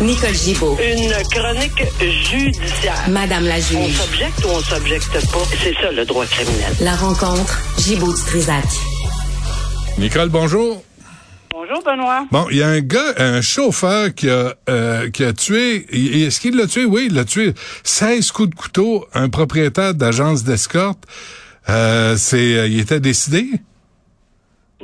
Nicole Gibaud. Une chronique judiciaire. Madame la On juge. s'objecte ou on s'objecte pas? C'est ça le droit criminel. La rencontre, Gibaud-Strisac. Nicole, bonjour. Bonjour Benoît. Bon, il y a un gars, un chauffeur qui a, euh, qui a tué, est-ce qu'il l'a tué? Oui, il l'a tué. 16 coups de couteau, un propriétaire d'agence d'escorte. Euh, c'est, euh, il était décidé?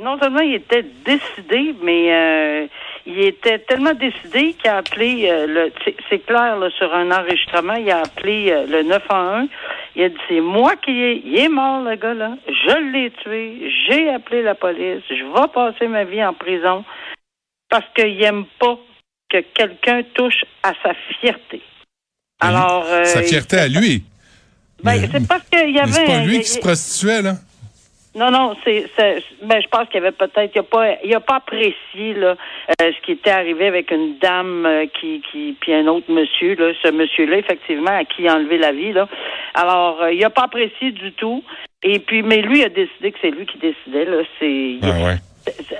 Non seulement il était décidé, mais euh, il était tellement décidé qu'il a appelé, euh, le, c'est- clair, là, sur un enregistrement, il a appelé euh, le 911. Il a dit, c'est moi qui ai, il est mort, le gars, là. Je l'ai tué. J'ai appelé la police. Je vais passer ma vie en prison parce qu'il aime pas que quelqu'un touche à sa fierté. Alors, euh, Sa fierté à lui. ben, c'est parce qu'il y avait... c'est pas lui qui se prostituait, là? Non, non, c'est, c'est- ben, je pense qu'il y avait peut-être, il a pas, il a pas apprécié là euh, ce qui était arrivé avec une dame euh, qui, qui, puis un autre monsieur là, ce monsieur-là effectivement à qui il a enlevé la vie là. Alors, euh, il a pas apprécié du tout. Et puis, mais lui a décidé que c'est lui qui décidait là. C'est Ah ouais.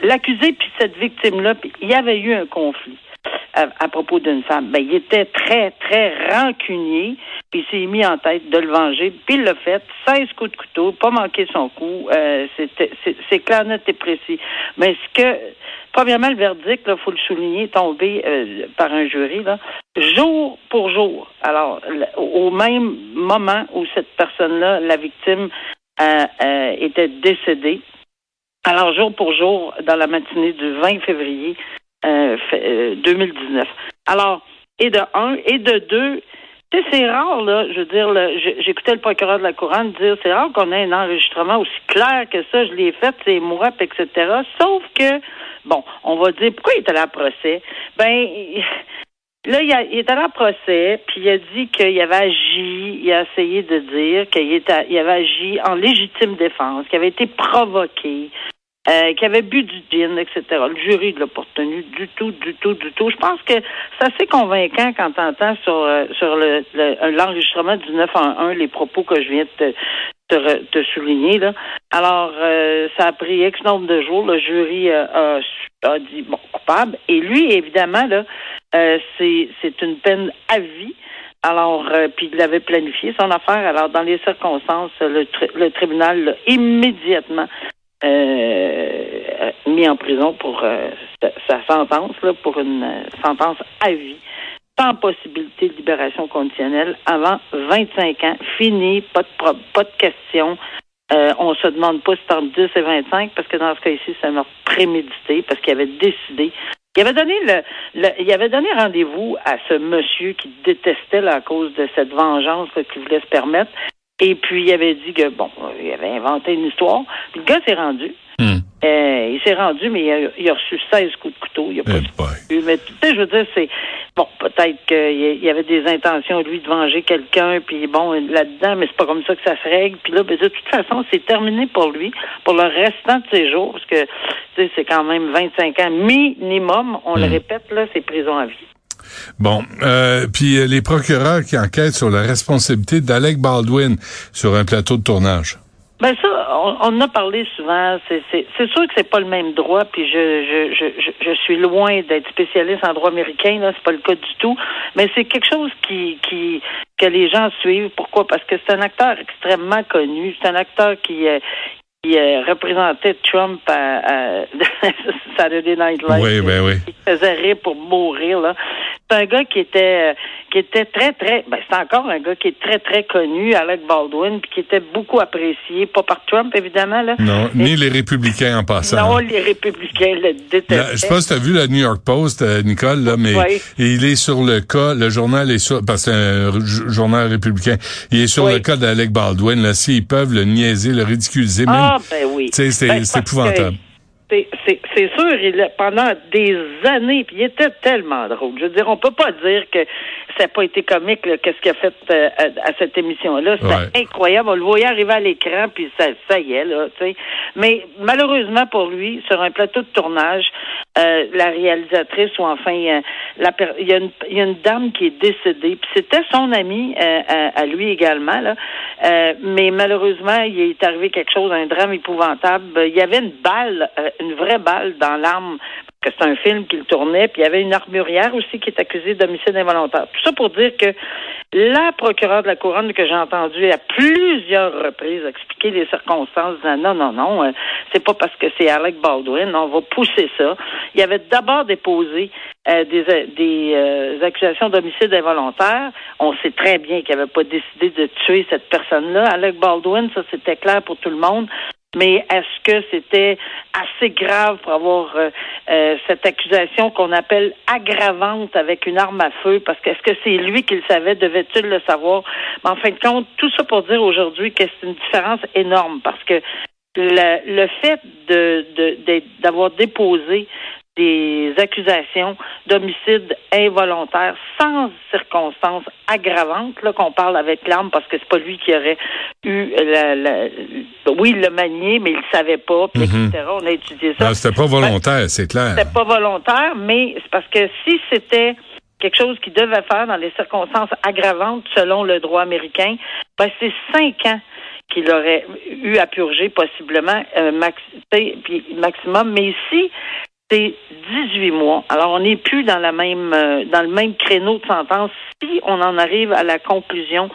l'accusé puis cette victime-là, puis il y avait eu un conflit à, à propos d'une femme. Ben, il était très, très rancunier, puis il s'est mis en tête de le venger, puis il l'a fait. 16 coups de couteau, pas manqué son coup. Euh, c'est, clair, net et précis. Mais ce que, premièrement, le verdict, il faut le souligner, tombé euh, par un jury, là, jour pour jour. Alors, au même moment où cette personne-là, la victime, euh, euh, était décédée, alors, jour pour jour, dans la matinée du 20 février euh, fait- euh, 2019. Alors, et de un, et de deux, tu sais, c'est rare, là, je veux dire, j'écoutais le procureur de la Couronne dire, c'est rare qu'on ait un enregistrement aussi clair que ça, je l'ai fait, c'est moi, etc. Sauf que, bon, on va dire, pourquoi il est allé à procès? Ben, Là, il, est allé en procès, puis il a dit qu'il avait agi, il a essayé de dire qu'il avait agi en légitime défense, qu'il avait été provoqué, euh, qu'il avait bu du gin, etc. Le jury ne l'a pas retenu du tout, du tout, du tout. Je pense que c'est assez convaincant quand tu entends sur, euh, sur le, le- l'enregistrement du 911 les propos que je viens de te, te, te souligner. Là. Alors, euh, ça a pris X nombre de jours. Le jury euh, a, a dit, bon, coupable. Et lui, évidemment, là, euh, c'est, c'est une peine à vie. Alors, euh, puis il avait planifié son affaire. Alors, dans les circonstances, le, le tribunal l'a immédiatement euh, mis en prison pour euh, sa, sentence, là, pour une euh, sentence à vie, sans possibilité de libération conditionnelle avant 25 ans. Fini, pas de, pas de question. Euh, on se demande pas si c'est entre 10 et 25, parce que dans ce cas-ci, c'est un meurtre prémédité, parce qu'il avait décidé. Il avait donné le, le- il avait donné rendez-vous à ce monsieur qui détestait à cause de cette vengeance qu'il voulait se permettre. Et puis il avait dit que bon, il avait inventé une histoire. Puis le gars s'est rendu. Hmm. Euh, il s'est rendu, mais il a, il a reçu 16 coups de couteau. Il a pas Eh boy. mais tu sais, je veux dire, c'est bon, peut-être qu'il y avait des intentions lui de venger quelqu'un, puis bon, là-dedans, mais c'est pas comme ça que ça se règle. Puis là, ben, de toute façon, c'est terminé pour lui, pour le restant de ses jours, parce que tu sais, c'est quand même 25 ans minimum. On le Mm. répète là, c'est prison à vie. Bon, euh, puis euh, les procureurs qui enquêtent sur la responsabilité d'Alec Baldwin sur un plateau de tournage. Ben ça, on, on en a parlé souvent. C'est, sûr que c'est pas le même droit, puis je, suis loin d'être spécialiste en droit américain, là, c'est pas le cas du tout. Mais c'est quelque chose que les gens suivent. Pourquoi? Parce que c'est un acteur extrêmement connu. C'est un acteur qui, euh, qui euh, représentait Trump à, à Saturday Night Live. Oui, ben oui. Il faisait rire pour mourir, là. C'est un gars qui était, euh, qui était très, très, ben, c'est encore un gars qui est très, très connu, Alec Baldwin, puis qui était beaucoup apprécié, pas par Trump, évidemment, là. Non, ni les républicains en passant. Non, les républicains le détestaient. je sais pas si tu as vu le New York Post, euh, Nicole, là, mais Oui. il est sur le cas, le journal est sur, parce que c'est un journal républicain, il est sur Oui. le cas d'Alec Baldwin, là, s'ils peuvent le niaiser, le ridiculiser, même, ben oui. c'est Ben, épouvantable. que C'est sûr, il a- pendant des années, puis il était tellement drôle. Je veux dire, on peut pas dire que ça n'a pas été comique, qu'est-ce qu'il a fait euh, à, à cette émission-là. C'était Ouais. incroyable. On le voyait arriver à l'écran, puis ça, ça y est, là, tu sais. Mais malheureusement pour lui, sur un plateau de tournage, euh, la réalisatrice, ou enfin, euh, la il y, a une- il y a une dame qui est décédée, puis c'était son ami à, à lui également, là. Mais malheureusement, il est arrivé quelque chose, un drame épouvantable. Il y avait une balle, une vraie balle dans l'arme, parce que c'est un film qu'il tournait, puis il y avait une armurière aussi qui est accusée d'homicide involontaire. Tout ça pour dire que la procureure de la couronne que j'ai entendue à plusieurs reprises expliquer les circonstances, disant non, non, non, euh, c'est pas parce que c'est Alec Baldwin, on va pousser ça. Il avait d'abord déposé euh, des, euh, des accusations d'homicide involontaire. On sait très bien qu'il n'avait pas décidé de tuer cette personne-là. Alec Baldwin, ça c'était clair pour tout le monde. Mais est-ce que c'était assez grave pour avoir euh, euh, cette accusation qu'on appelle aggravante avec une arme à feu? Parce que est-ce que c'est lui qui le savait? Devait-il le savoir? Mais en fin de compte, tout ça pour dire aujourd'hui que c'est une différence énorme parce que le, le fait de de- d'avoir déposé des accusations d'homicide involontaire sans circonstances aggravantes, là qu'on parle avec l'arme, parce que c'est pas lui qui aurait eu la, la- oui, il l'a manié, mais il savait pas, puis Mhm. etc. On a étudié ça. Non, c'était pas volontaire, c'est clair. C'était pas volontaire, mais c'est parce que si c'était quelque chose qu'il devait faire dans les circonstances aggravantes selon le droit américain, ben c'est cinq ans qu'il aurait eu à purger possiblement euh, maximum. Mais ici, c'est 18 mois. Alors on n'est plus dans la même euh, dans le même créneau de sentence si on en arrive à la conclusion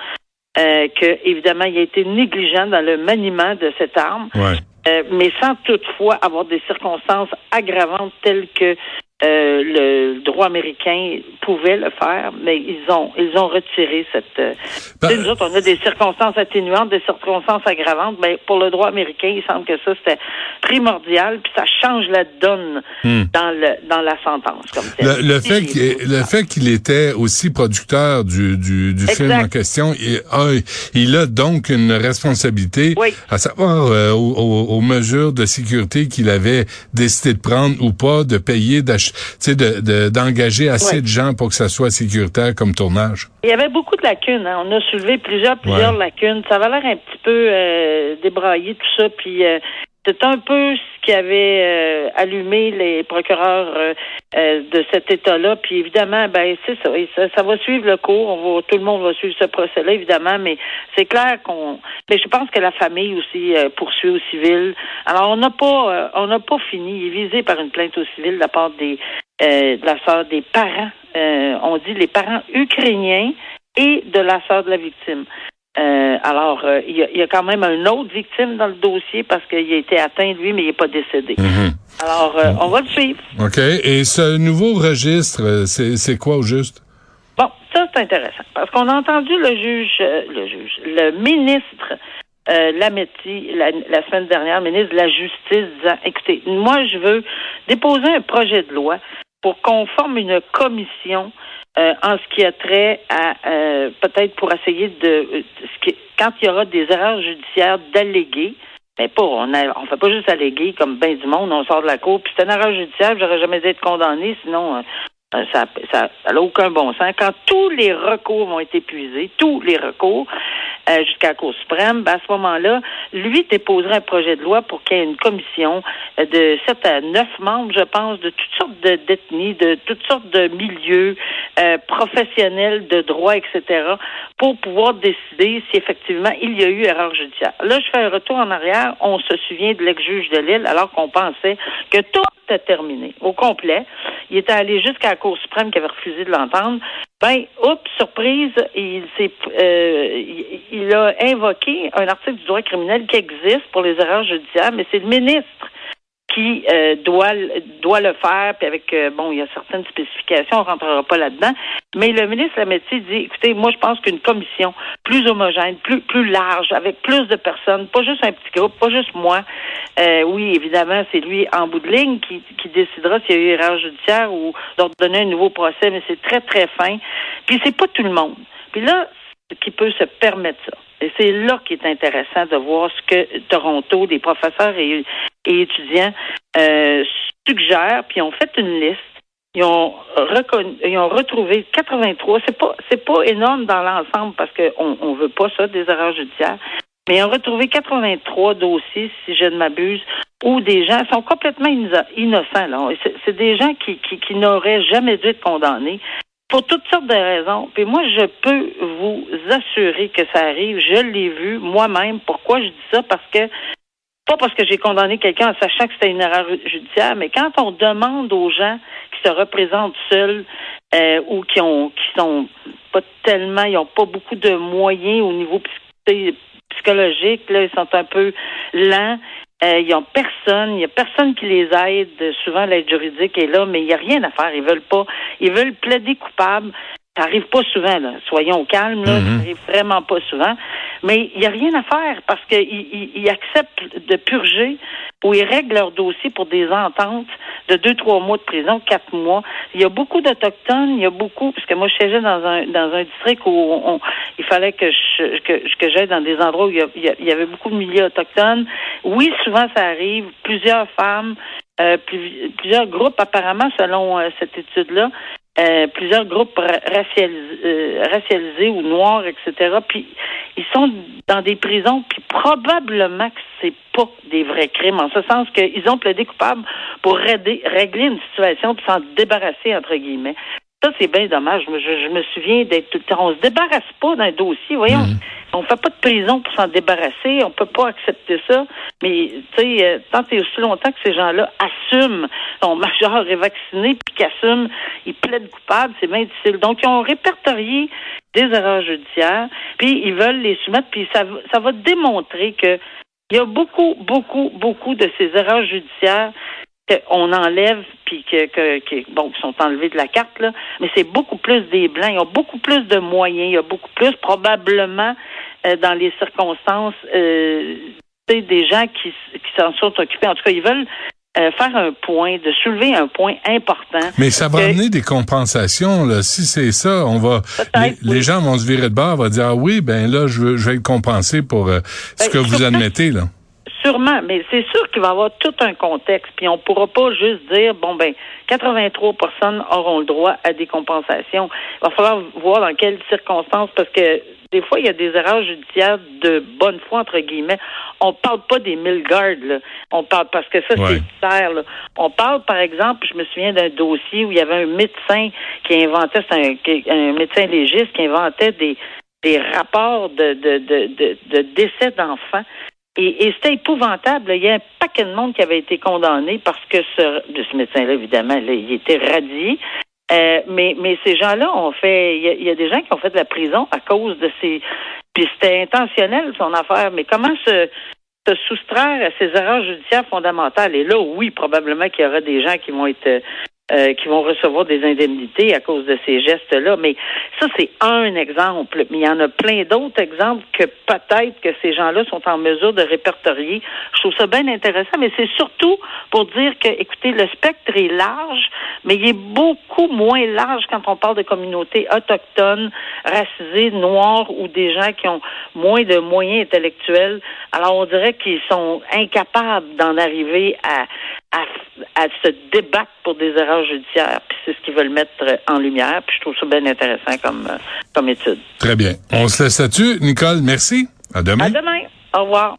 euh, que évidemment il a été négligent dans le maniement de cette arme. Ouais. Euh, mais sans toutefois avoir des circonstances aggravantes telles que euh, le droit américain pouvait le faire, mais ils ont ils ont retiré cette. euh, Ben, nous autres, on a des circonstances atténuantes, des circonstances aggravantes, mais pour le droit américain, il semble que ça c'était primordial, puis ça change la donne Hmm. dans le dans la sentence comme. Le, le fait qu'il le fait qu'il était aussi producteur du, du, du film en question, il a, il a donc une responsabilité Oui. à savoir euh, aux, mesures de sécurité qu'il avait décidé de prendre ou pas, de payer, d'ach- tu sais, de- de- d'engager assez Ouais. de gens pour que ça soit sécuritaire comme tournage. Il y avait beaucoup de lacunes. hein. On a soulevé plusieurs, plusieurs Ouais. lacunes. Ça avait l'air un petit peu euh, débraillé, tout ça. Puis euh, c'est un peu ce qui avait euh, allumé les procureurs euh, euh, de cet État-là. Puis évidemment, ben c'est ça, ça. va suivre le cours. Tout le monde va suivre ce procès-là, évidemment. Mais c'est clair qu'on. Mais je pense que la famille aussi poursuit au civil. Alors on n'a pas, on n'a pas fini. Il est visé par une plainte au civil de la part des de la sœur des parents. On dit les parents ukrainiens et de la sœur de la victime. Euh, alors, euh, il y, a, il y a quand même un autre victime dans le dossier parce qu'il a été atteint, lui, mais il n'est pas décédé. Mhm. Alors, euh, on va le suivre. OK. Et ce nouveau registre, euh, c'est c'est quoi au juste? Bon, ça, c'est intéressant. Parce qu'on a entendu le juge, euh, le juge, le ministre euh, Lametti, la, la semaine dernière, ministre de la Justice, disant, écoutez, moi, je veux déposer un projet de loi pour qu'on forme une commission euh, en ce qui a trait à euh, peut-être pour essayer de euh, ce qui- quand il y aura des erreurs judiciaires d'alléguer, mais pas on a, on fait pas juste alléguer comme ben du monde, on sort de la cour, puis c'est une erreur judiciaire, j'aurais jamais être condamné, sinon euh, ça ça ça n'a aucun bon sens. Quand tous les recours vont être épuisés, tous les recours euh, jusqu'à la Cour suprême, ben, à ce moment-là, lui déposerait un projet de loi pour qu'il y ait une commission euh, de 7 à 9 membres, je pense, de toutes sortes de d'ethnies, de toutes sortes de milieux euh, professionnels, de droit, etc., pour pouvoir décider si effectivement il y a eu erreur judiciaire. Là, je fais un retour en arrière. On se souvient de l'ex-juge de Lille, alors qu'on pensait que tout était terminé, au complet. Il était allé jusqu'à la Cour suprême qui avait refusé de l'entendre. Ben, oups, surprise, il euh, il, a invoqué un article du droit criminel qui existe pour les erreurs judiciaires, mais c'est le ministre qui euh, doit doit le faire, puis avec euh, bon, il y a certaines spécifications, on rentrera pas là-dedans. Mais le ministre Lametti dit, écoutez, moi je pense qu'une commission plus homogène, plus plus large, avec plus de personnes, pas juste un petit groupe, pas juste moi. Euh, oui, évidemment, c'est lui en bout de ligne qui, qui décidera s'il y a eu erreur judiciaire ou d'ordonner un nouveau procès, mais c'est très très fin. Puis c'est pas tout le monde. Puis là, qui peut se permettre ça. Et c'est là qu'il est intéressant de voir ce que Toronto, des professeurs et, étudiants euh, suggèrent, puis ont fait une liste. Ils ont, reconnu, ils ont retrouvé 83. C'est pas c'est pas énorme dans l'ensemble parce qu'on on veut pas ça des erreurs judiciaires. Mais ils ont retrouvé 83 dossiers, si je ne m'abuse, où des gens sont complètement innocents. Là. C'est, des gens qui, qui, qui n'auraient jamais dû être condamnés pour toutes sortes de raisons. Puis moi, je peux vous assurer que ça arrive. Je l'ai vu moi-même. Pourquoi je dis ça? Parce que pas parce que j'ai condamné quelqu'un en sachant que c'était une erreur judiciaire, mais quand on demande aux gens qui se représentent seuls euh, ou qui ont qui sont pas tellement, ils ont pas beaucoup de moyens au niveau psychologique, là, ils sont un peu lents. Euh, ils n'ont personne, il n'y a personne qui les aide. Souvent, l'aide juridique est là, mais il n'y a rien à faire. Ils veulent pas. Ils veulent plaider coupable. Ça arrive pas souvent, là. Soyons calmes, là. Ça arrive vraiment pas souvent. Mais il n'y a rien à faire parce qu'ils ils, acceptent de purger ou ils règlent leur dossier pour des ententes de deux, trois mois de prison, quatre mois. Il y a beaucoup d'Autochtones, il y a beaucoup, parce que moi, je siégeais dans un, dans un district où on, il fallait que je, que, que j'aille dans des endroits où il y, il y, avait beaucoup de milieux autochtones. Oui, souvent, ça arrive. Plusieurs femmes, euh, plusieurs groupes, apparemment, selon euh, cette étude-là, euh, plusieurs groupes racialisés, euh, racialisés ou noirs, etc. Puis ils sont dans des prisons, puis probablement que c'est pas des vrais crimes, en ce sens qu'ils ont plaidé coupable pour régler une situation puis s'en débarrasser entre guillemets. Ça, c'est bien dommage. Je, je, me souviens d'être tout le temps. On se débarrasse pas d'un dossier, voyons. Mhm. On fait pas de prison pour s'en débarrasser. On peut pas accepter ça. Mais, tu sais, euh, tant et aussi longtemps que ces gens-là assument, sont majeurs et vaccinés, puis qu'assument, ils plaident coupables, c'est bien difficile. Donc, ils ont répertorié des erreurs judiciaires, puis ils veulent les soumettre, puis ça, ça va démontrer que il y a beaucoup, beaucoup, beaucoup de ces erreurs judiciaires qu'on enlève puis que, que, bon, qui sont enlevés de la carte, là, mais c'est beaucoup plus des blancs. Ils ont beaucoup plus de moyens. Il y a beaucoup plus, probablement, euh, dans les circonstances, euh, des gens qui, qui s'en sont occupés. En tout cas, ils veulent euh, faire un point, de soulever un point important. Mais ça va amener des compensations, là. Si c'est ça, on va, les, gens vont se virer de bord, vont dire, ah oui, ben là, je, je vais être compensé pour euh, ce ben, que vous admettez, là. Sûrement, mais c'est sûr qu'il va y avoir tout un contexte, puis on pourra pas juste dire bon ben 83 personnes auront le droit à des compensations. Il va falloir voir dans quelles circonstances, parce que des fois, il y a des erreurs judiciaires de bonne foi, entre guillemets. On parle pas des mille gardes, là. On parle, parce que ça, c'est clair, On parle, par exemple, je me souviens d'un dossier où il y avait un médecin qui inventait, c'est un, un médecin légiste qui inventait des, des rapports de, de, de, de décès d'enfants et, c'était épouvantable. Il y a un paquet de monde qui avait été condamné parce que ce, ce médecin-là, évidemment, il était radié. Euh, mais, mais ces gens-là ont fait, il y, a, des gens qui ont fait de la prison à cause de ces, puis c'était intentionnel son affaire. Mais comment se, se soustraire à ces erreurs judiciaires fondamentales? Et là, oui, probablement qu'il y aura des gens qui vont être euh, qui vont recevoir des indemnités à cause de ces gestes-là. Mais ça, c'est un exemple. Mais il y en a plein d'autres exemples que peut-être que ces gens-là sont en mesure de répertorier. Je trouve ça bien intéressant, mais c'est surtout pour dire que, écoutez, le spectre est large, mais il est beaucoup moins large quand on parle de communautés autochtones, racisées, noires ou des gens qui ont moins de moyens intellectuels. Alors, on dirait qu'ils sont incapables d'en arriver à, à, se débattre pour des erreurs judiciaires. Puis c'est ce qu'ils veulent mettre en lumière. Puis je trouve ça bien intéressant comme, euh, comme étude. Très bien. On se laisse là-dessus. Nicole, merci. À demain. À demain. Au revoir.